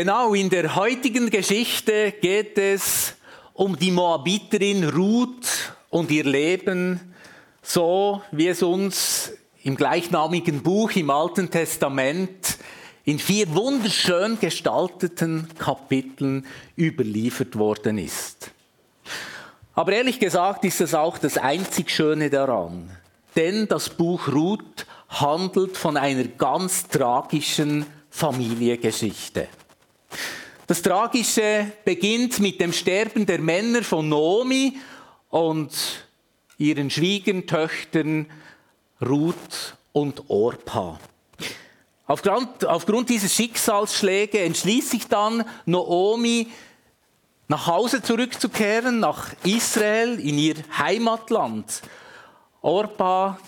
Genau, in der heutigen Geschichte geht es um die Moabiterin Ruth und ihr Leben, so wie es uns im gleichnamigen Buch im Alten Testament in vier wunderschön gestalteten Kapiteln überliefert worden ist. Aber ehrlich gesagt ist es auch das einzig Schöne daran, denn das Buch Ruth handelt von einer ganz tragischen Familiengeschichte. Das Tragische beginnt mit dem Sterben der Männer von Nomi und ihren Schwiegertöchtern Ruth und Orpa. Aufgrund, aufgrund dieser Schicksalsschläge entschließt sich dann Noomi, nach Hause zurückzukehren, nach Israel, in ihr Heimatland. Orpa,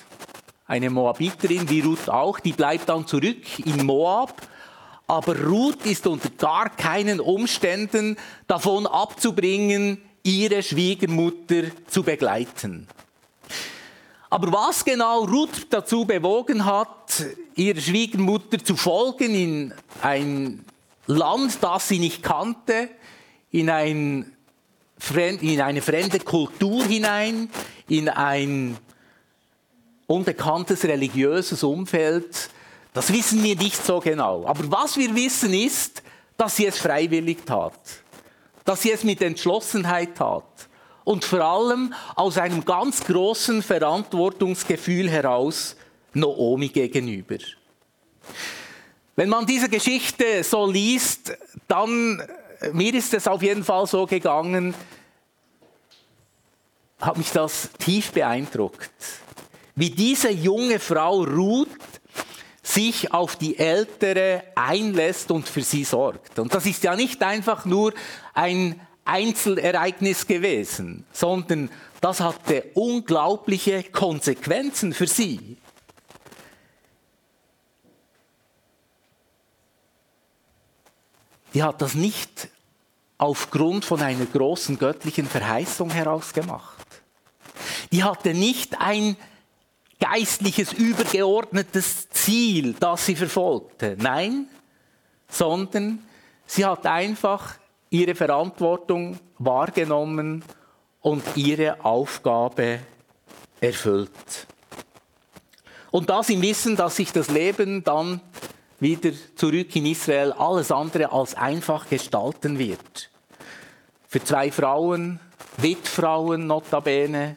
eine Moabiterin, wie Ruth auch, die bleibt dann zurück in Moab aber Ruth ist unter gar keinen Umständen davon abzubringen, ihre Schwiegermutter zu begleiten. Aber was genau Ruth dazu bewogen hat, ihrer Schwiegermutter zu folgen in ein Land, das sie nicht kannte, in, ein, in eine fremde Kultur hinein, in ein unbekanntes religiöses Umfeld, das wissen wir nicht so genau. Aber was wir wissen ist, dass sie es freiwillig tat. Dass sie es mit Entschlossenheit tat. Und vor allem aus einem ganz großen Verantwortungsgefühl heraus Noomi gegenüber. Wenn man diese Geschichte so liest, dann, mir ist es auf jeden Fall so gegangen, hat mich das tief beeindruckt. Wie diese junge Frau Ruth sich auf die Ältere einlässt und für sie sorgt. Und das ist ja nicht einfach nur ein Einzelereignis gewesen, sondern das hatte unglaubliche Konsequenzen für sie. Die hat das nicht aufgrund von einer großen göttlichen Verheißung herausgemacht. Die hatte nicht ein geistliches, übergeordnetes Ziel, das sie verfolgte. Nein, sondern sie hat einfach ihre Verantwortung wahrgenommen und ihre Aufgabe erfüllt. Und das im Wissen, dass sich das Leben dann wieder zurück in Israel alles andere als einfach gestalten wird. Für zwei Frauen, Witfrauen notabene,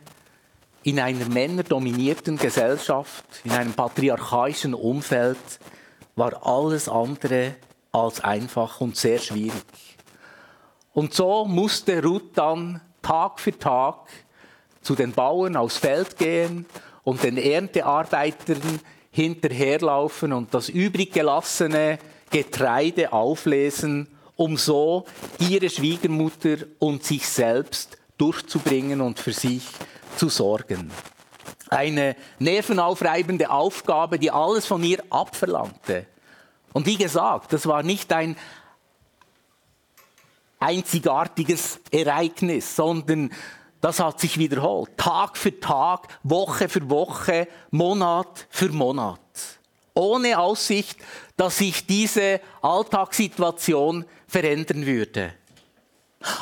in einer männerdominierten Gesellschaft, in einem patriarchalischen Umfeld, war alles andere als einfach und sehr schwierig. Und so musste Ruth dann Tag für Tag zu den Bauern aufs Feld gehen und den Erntearbeitern hinterherlaufen und das übrig gelassene Getreide auflesen, um so ihre Schwiegermutter und sich selbst durchzubringen und für sich zu sorgen. Eine nervenaufreibende Aufgabe, die alles von ihr abverlangte. Und wie gesagt, das war nicht ein einzigartiges Ereignis, sondern das hat sich wiederholt. Tag für Tag, Woche für Woche, Monat für Monat. Ohne Aussicht, dass sich diese Alltagssituation verändern würde.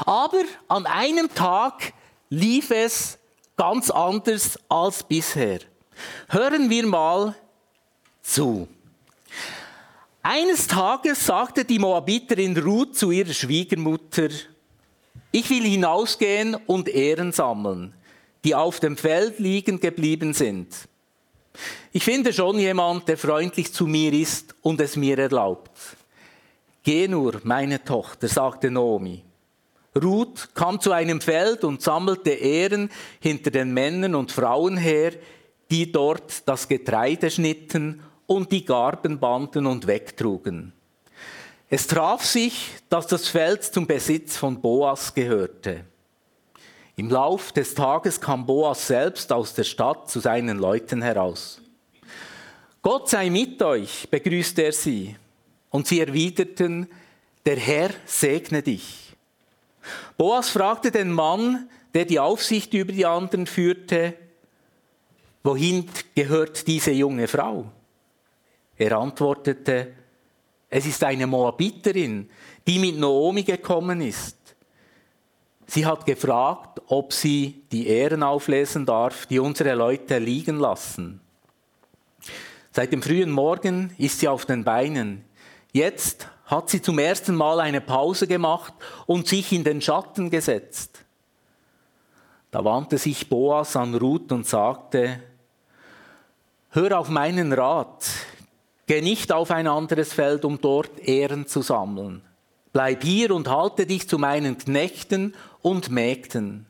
Aber an einem Tag lief es ganz anders als bisher. Hören wir mal zu. Eines Tages sagte die Moabiterin Ruth zu ihrer Schwiegermutter, ich will hinausgehen und Ehren sammeln, die auf dem Feld liegen geblieben sind. Ich finde schon jemand, der freundlich zu mir ist und es mir erlaubt. Geh nur, meine Tochter, sagte Nomi. Ruth kam zu einem Feld und sammelte Ehren hinter den Männern und Frauen her, die dort das Getreide schnitten und die Garben banden und wegtrugen. Es traf sich, dass das Feld zum Besitz von Boas gehörte. Im Lauf des Tages kam Boas selbst aus der Stadt zu seinen Leuten heraus. Gott sei mit euch, begrüßte er sie. Und sie erwiderten, der Herr segne dich. Boas fragte den Mann, der die Aufsicht über die anderen führte, wohin gehört diese junge Frau? Er antwortete, Es ist eine Moabiterin, die mit Naomi gekommen ist. Sie hat gefragt, ob sie die Ehren auflesen darf, die unsere Leute liegen lassen. Seit dem frühen Morgen ist sie auf den Beinen. Jetzt hat sie zum ersten Mal eine Pause gemacht und sich in den Schatten gesetzt. Da wandte sich Boas an Ruth und sagte, Hör auf meinen Rat, geh nicht auf ein anderes Feld, um dort Ehren zu sammeln. Bleib hier und halte dich zu meinen Knechten und Mägden.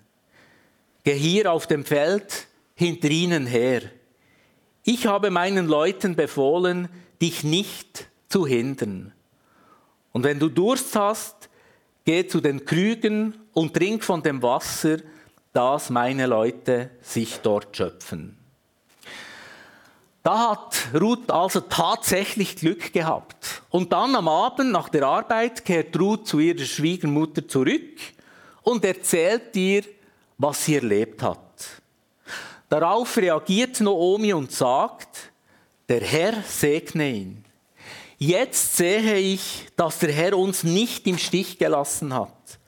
Geh hier auf dem Feld hinter ihnen her. Ich habe meinen Leuten befohlen, dich nicht zu hindern. Und wenn du Durst hast, geh zu den Krügen und trink von dem Wasser, das meine Leute sich dort schöpfen. Da hat Ruth also tatsächlich Glück gehabt. Und dann am Abend nach der Arbeit kehrt Ruth zu ihrer Schwiegermutter zurück und erzählt ihr, was sie erlebt hat. Darauf reagiert Naomi und sagt, der Herr segne ihn. Jetzt sehe ich, dass der Herr uns nicht im Stich gelassen hat,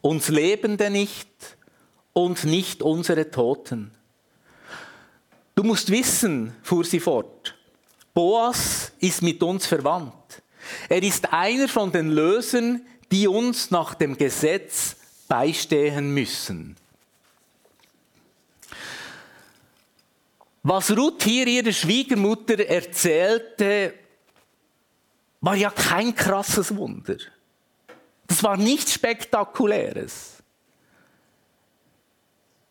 uns Lebende nicht und nicht unsere Toten. Du musst wissen, fuhr sie fort, Boas ist mit uns verwandt. Er ist einer von den Lösern, die uns nach dem Gesetz beistehen müssen. Was Ruth hier ihrer Schwiegermutter erzählte, war ja kein krasses Wunder. Das war nichts Spektakuläres.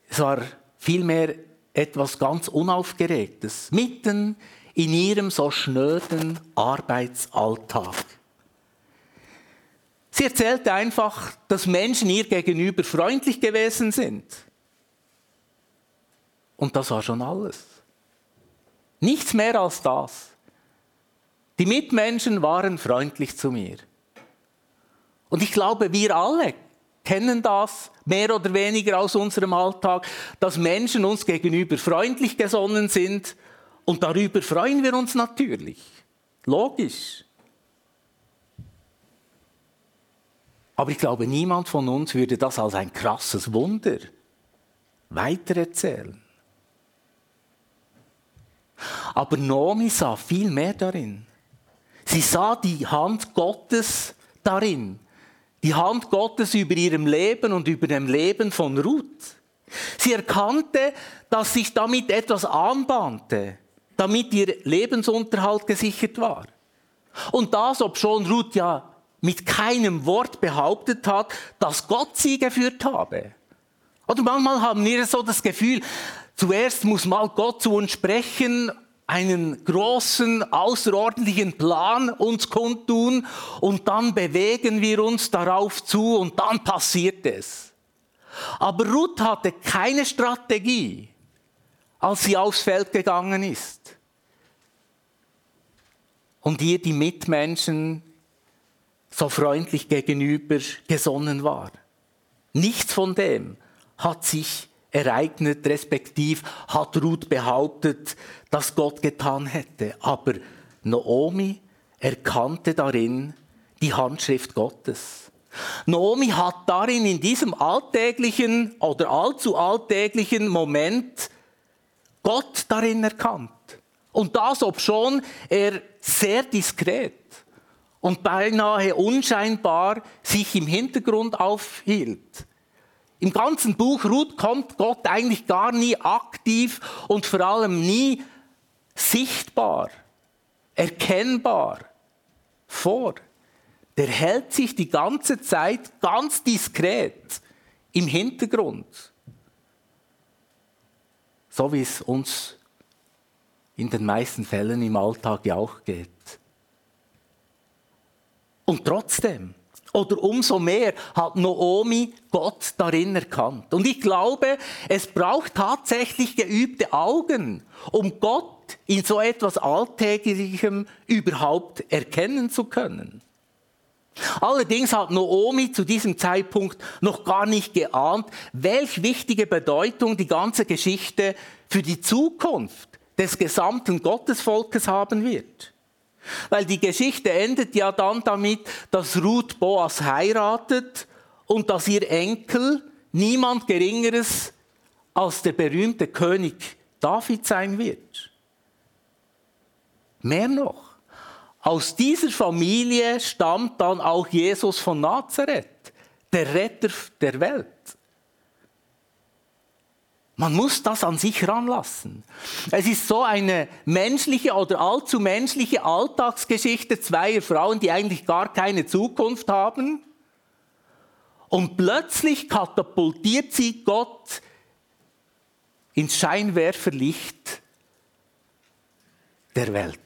Es war vielmehr etwas ganz Unaufgeregtes, mitten in ihrem so schnöden Arbeitsalltag. Sie erzählte einfach, dass Menschen ihr gegenüber freundlich gewesen sind. Und das war schon alles. Nichts mehr als das. Die Mitmenschen waren freundlich zu mir. Und ich glaube, wir alle kennen das mehr oder weniger aus unserem Alltag, dass Menschen uns gegenüber freundlich gesonnen sind und darüber freuen wir uns natürlich. Logisch. Aber ich glaube, niemand von uns würde das als ein krasses Wunder weitererzählen. Aber Nomi sah viel mehr darin. Sie sah die Hand Gottes darin. Die Hand Gottes über ihrem Leben und über dem Leben von Ruth. Sie erkannte, dass sich damit etwas anbahnte, damit ihr Lebensunterhalt gesichert war. Und das, obschon Ruth ja mit keinem Wort behauptet hat, dass Gott sie geführt habe. Oder manchmal haben wir so das Gefühl, zuerst muss mal Gott zu uns sprechen einen großen, außerordentlichen Plan uns kundtun und dann bewegen wir uns darauf zu und dann passiert es. Aber Ruth hatte keine Strategie, als sie aufs Feld gegangen ist. Und ihr die Mitmenschen so freundlich gegenüber gesonnen war. Nichts von dem hat sich ereignet, respektiv hat Ruth behauptet, dass Gott getan hätte. Aber Naomi erkannte darin die Handschrift Gottes. Naomi hat darin in diesem alltäglichen oder allzu alltäglichen Moment Gott darin erkannt. Und das, obschon er sehr diskret und beinahe unscheinbar sich im Hintergrund aufhielt. Im ganzen Buch Ruth kommt Gott eigentlich gar nie aktiv und vor allem nie sichtbar, erkennbar vor. Der hält sich die ganze Zeit ganz diskret im Hintergrund. So wie es uns in den meisten Fällen im Alltag ja auch geht. Und trotzdem, oder umso mehr hat Naomi Gott darin erkannt. Und ich glaube, es braucht tatsächlich geübte Augen, um Gott in so etwas Alltäglichem überhaupt erkennen zu können. Allerdings hat Naomi zu diesem Zeitpunkt noch gar nicht geahnt, welch wichtige Bedeutung die ganze Geschichte für die Zukunft des gesamten Gottesvolkes haben wird. Weil die Geschichte endet ja dann damit, dass Ruth Boas heiratet und dass ihr Enkel niemand Geringeres als der berühmte König David sein wird. Mehr noch, aus dieser Familie stammt dann auch Jesus von Nazareth, der Retter der Welt. Man muss das an sich ranlassen. Es ist so eine menschliche oder allzu menschliche Alltagsgeschichte zweier Frauen, die eigentlich gar keine Zukunft haben. Und plötzlich katapultiert sie Gott ins Scheinwerferlicht der Welt.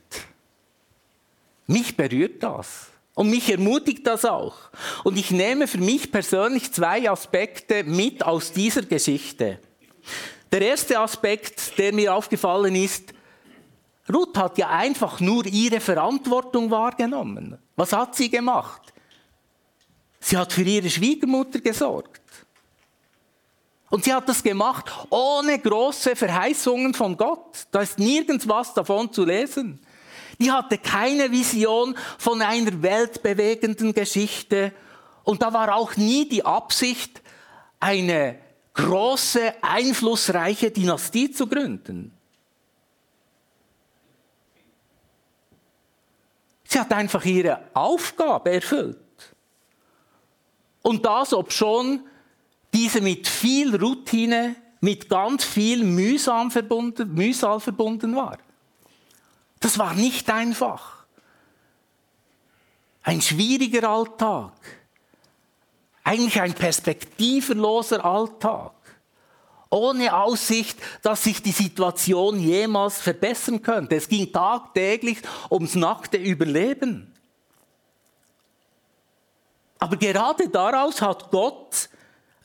Mich berührt das. Und mich ermutigt das auch. Und ich nehme für mich persönlich zwei Aspekte mit aus dieser Geschichte. Der erste Aspekt, der mir aufgefallen ist, Ruth hat ja einfach nur ihre Verantwortung wahrgenommen. Was hat sie gemacht? Sie hat für ihre Schwiegermutter gesorgt. Und sie hat das gemacht ohne große Verheißungen von Gott. Da ist nirgends was davon zu lesen. Die hatte keine Vision von einer weltbewegenden Geschichte. Und da war auch nie die Absicht, eine große, einflussreiche Dynastie zu gründen. Sie hat einfach ihre Aufgabe erfüllt. Und das, ob schon diese mit viel Routine, mit ganz viel Mühsam verbunden, Mühsal verbunden war. Das war nicht einfach. Ein schwieriger Alltag. Eigentlich ein perspektivenloser Alltag. Ohne Aussicht, dass sich die Situation jemals verbessern könnte. Es ging tagtäglich ums nackte Überleben. Aber gerade daraus hat Gott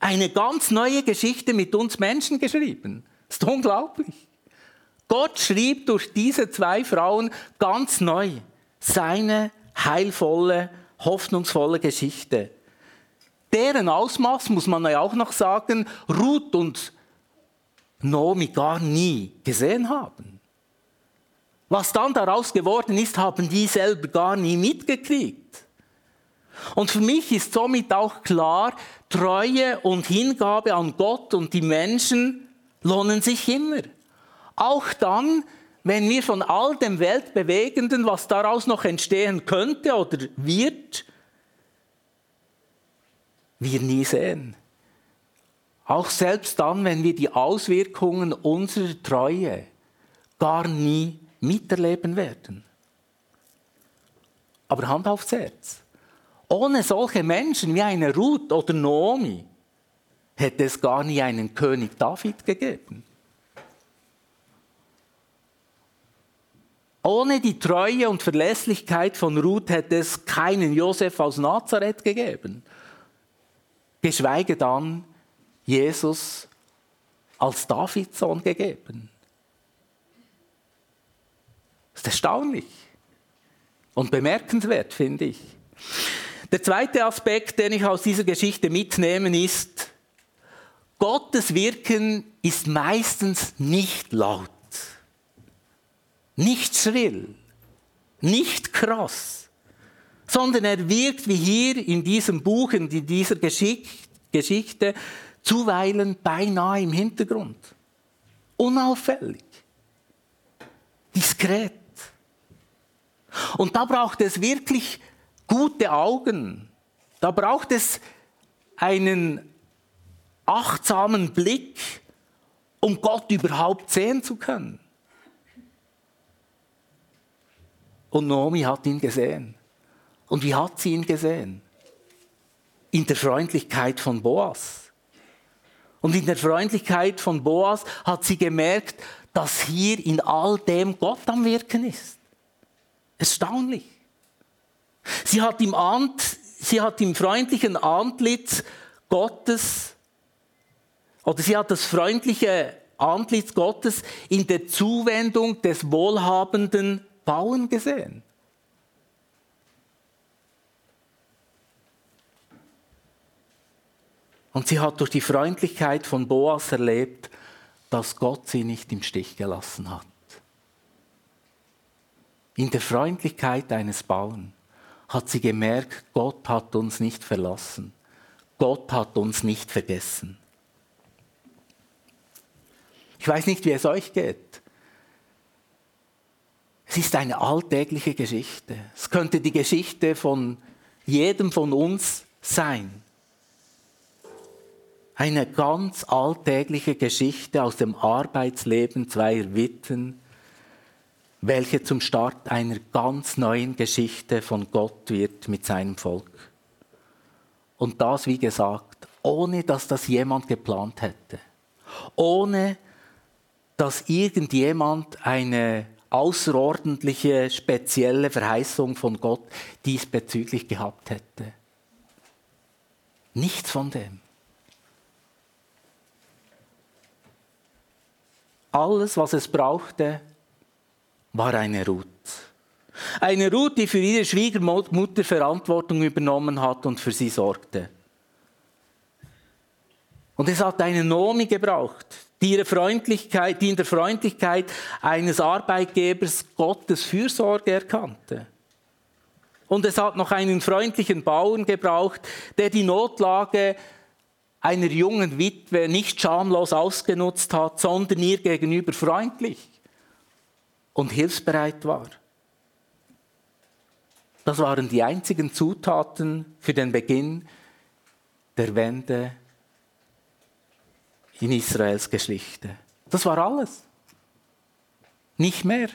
eine ganz neue Geschichte mit uns Menschen geschrieben. Das ist unglaublich. Gott schrieb durch diese zwei Frauen ganz neu seine heilvolle, hoffnungsvolle Geschichte deren Ausmaß, muss man ja auch noch sagen, Ruth und Nomi gar nie gesehen haben. Was dann daraus geworden ist, haben die selber gar nie mitgekriegt. Und für mich ist somit auch klar, Treue und Hingabe an Gott und die Menschen lohnen sich immer. Auch dann, wenn wir von all dem Weltbewegenden, was daraus noch entstehen könnte oder wird, wir nie sehen. Auch selbst dann, wenn wir die Auswirkungen unserer Treue gar nie miterleben werden. Aber Hand aufs Herz. Ohne solche Menschen wie eine Ruth oder Naomi hätte es gar nie einen König David gegeben. Ohne die Treue und Verlässlichkeit von Ruth hätte es keinen Josef aus Nazareth gegeben geschweige dann Jesus als Davids Sohn gegeben. Das ist erstaunlich und bemerkenswert, finde ich. Der zweite Aspekt, den ich aus dieser Geschichte mitnehme, ist, Gottes Wirken ist meistens nicht laut, nicht schrill, nicht krass sondern er wirkt wie hier in diesem Buch, in dieser Geschichte, zuweilen beinahe im Hintergrund. Unauffällig. Diskret. Und da braucht es wirklich gute Augen. Da braucht es einen achtsamen Blick, um Gott überhaupt sehen zu können. Und Naomi hat ihn gesehen. Und wie hat sie ihn gesehen? In der Freundlichkeit von Boas. Und in der Freundlichkeit von Boas hat sie gemerkt, dass hier in all dem Gott am Wirken ist. Erstaunlich. Sie hat im, Ant, sie hat im freundlichen Antlitz Gottes, oder sie hat das freundliche Antlitz Gottes in der Zuwendung des wohlhabenden Bauern gesehen. Und sie hat durch die Freundlichkeit von Boas erlebt, dass Gott sie nicht im Stich gelassen hat. in der Freundlichkeit eines Bauern, hat sie gemerkt, Gott hat uns nicht verlassen. Gott hat uns nicht vergessen. Ich weiß nicht, wie es euch geht. Es ist eine alltägliche Geschichte. Es könnte die Geschichte von jedem von uns sein. Eine ganz alltägliche Geschichte aus dem Arbeitsleben zweier Witwen, welche zum Start einer ganz neuen Geschichte von Gott wird mit seinem Volk. Und das, wie gesagt, ohne dass das jemand geplant hätte. Ohne dass irgendjemand eine außerordentliche, spezielle Verheißung von Gott diesbezüglich gehabt hätte. Nichts von dem. Alles, was es brauchte, war eine Ruth. Eine Ruth, die für ihre Schwiegermutter Verantwortung übernommen hat und für sie sorgte. Und es hat eine Nomi gebraucht, die, ihre Freundlichkeit, die in der Freundlichkeit eines Arbeitgebers Gottes Fürsorge erkannte. Und es hat noch einen freundlichen Bauern gebraucht, der die Notlage einer jungen Witwe nicht schamlos ausgenutzt hat, sondern ihr gegenüber freundlich und hilfsbereit war. Das waren die einzigen Zutaten für den Beginn der Wende in Israels Geschichte. Das war alles. Nicht mehr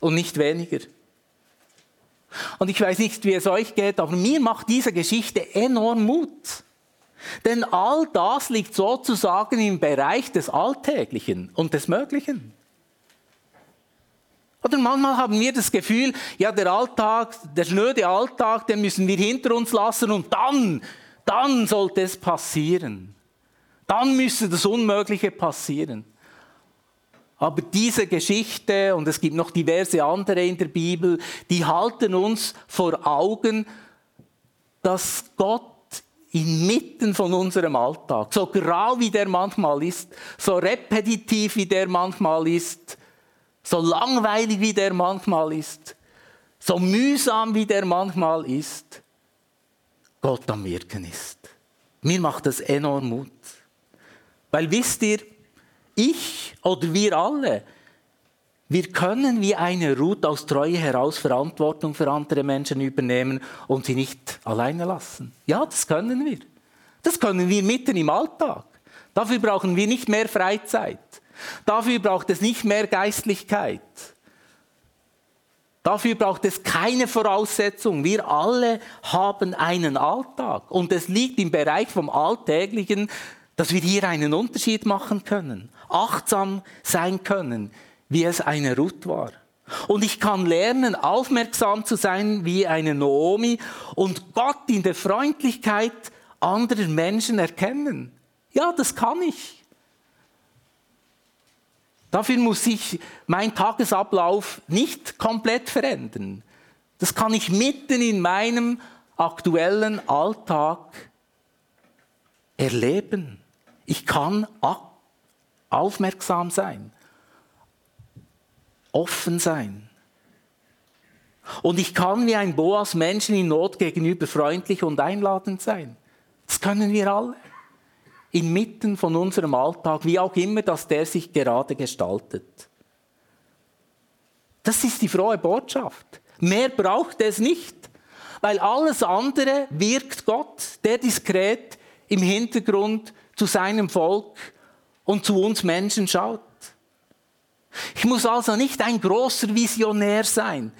und nicht weniger. Und ich weiß nicht, wie es euch geht, aber mir macht diese Geschichte enorm Mut. Denn all das liegt sozusagen im Bereich des Alltäglichen und des Möglichen. Oder manchmal haben wir das Gefühl, ja, der Alltag, der schnöde Alltag, den müssen wir hinter uns lassen und dann, dann sollte es passieren. Dann müsste das Unmögliche passieren. Aber diese Geschichte, und es gibt noch diverse andere in der Bibel, die halten uns vor Augen, dass Gott inmitten von unserem Alltag, so grau wie der manchmal ist, so repetitiv wie der manchmal ist, so langweilig wie der manchmal ist, so mühsam wie der manchmal ist, Gott am Wirken ist. Mir macht das enorm Mut. Weil wisst ihr, ich oder wir alle, wir können wie eine Ruth aus Treue heraus Verantwortung für andere Menschen übernehmen und sie nicht alleine lassen. Ja, das können wir. Das können wir mitten im Alltag. Dafür brauchen wir nicht mehr Freizeit. Dafür braucht es nicht mehr Geistlichkeit. Dafür braucht es keine Voraussetzung. Wir alle haben einen Alltag. Und es liegt im Bereich vom Alltäglichen, dass wir hier einen Unterschied machen können, achtsam sein können, wie es eine Ruth war. Und ich kann lernen, aufmerksam zu sein wie eine Naomi und Gott in der Freundlichkeit anderer Menschen erkennen. Ja, das kann ich. Dafür muss ich meinen Tagesablauf nicht komplett verändern. Das kann ich mitten in meinem aktuellen Alltag erleben. Ich kann aufmerksam sein, offen sein. Und ich kann wie ein Boas Menschen in Not gegenüber freundlich und einladend sein. Das können wir alle inmitten von unserem Alltag, wie auch immer, dass der sich gerade gestaltet. Das ist die frohe Botschaft. Mehr braucht es nicht, weil alles andere wirkt Gott, der diskret im Hintergrund zu seinem Volk und zu uns Menschen schaut. Ich muss also nicht ein großer Visionär sein,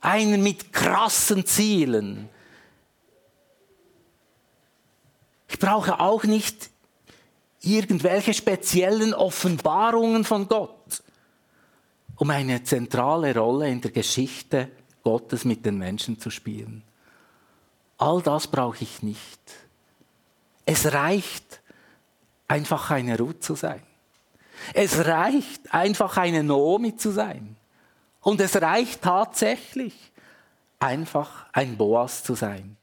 einer mit krassen Zielen, Ich brauche auch nicht irgendwelche speziellen Offenbarungen von Gott, um eine zentrale Rolle in der Geschichte Gottes mit den Menschen zu spielen. All das brauche ich nicht. Es reicht, einfach eine Ruth zu sein. Es reicht, einfach eine Naomi zu sein. Und es reicht tatsächlich, einfach ein Boas zu sein.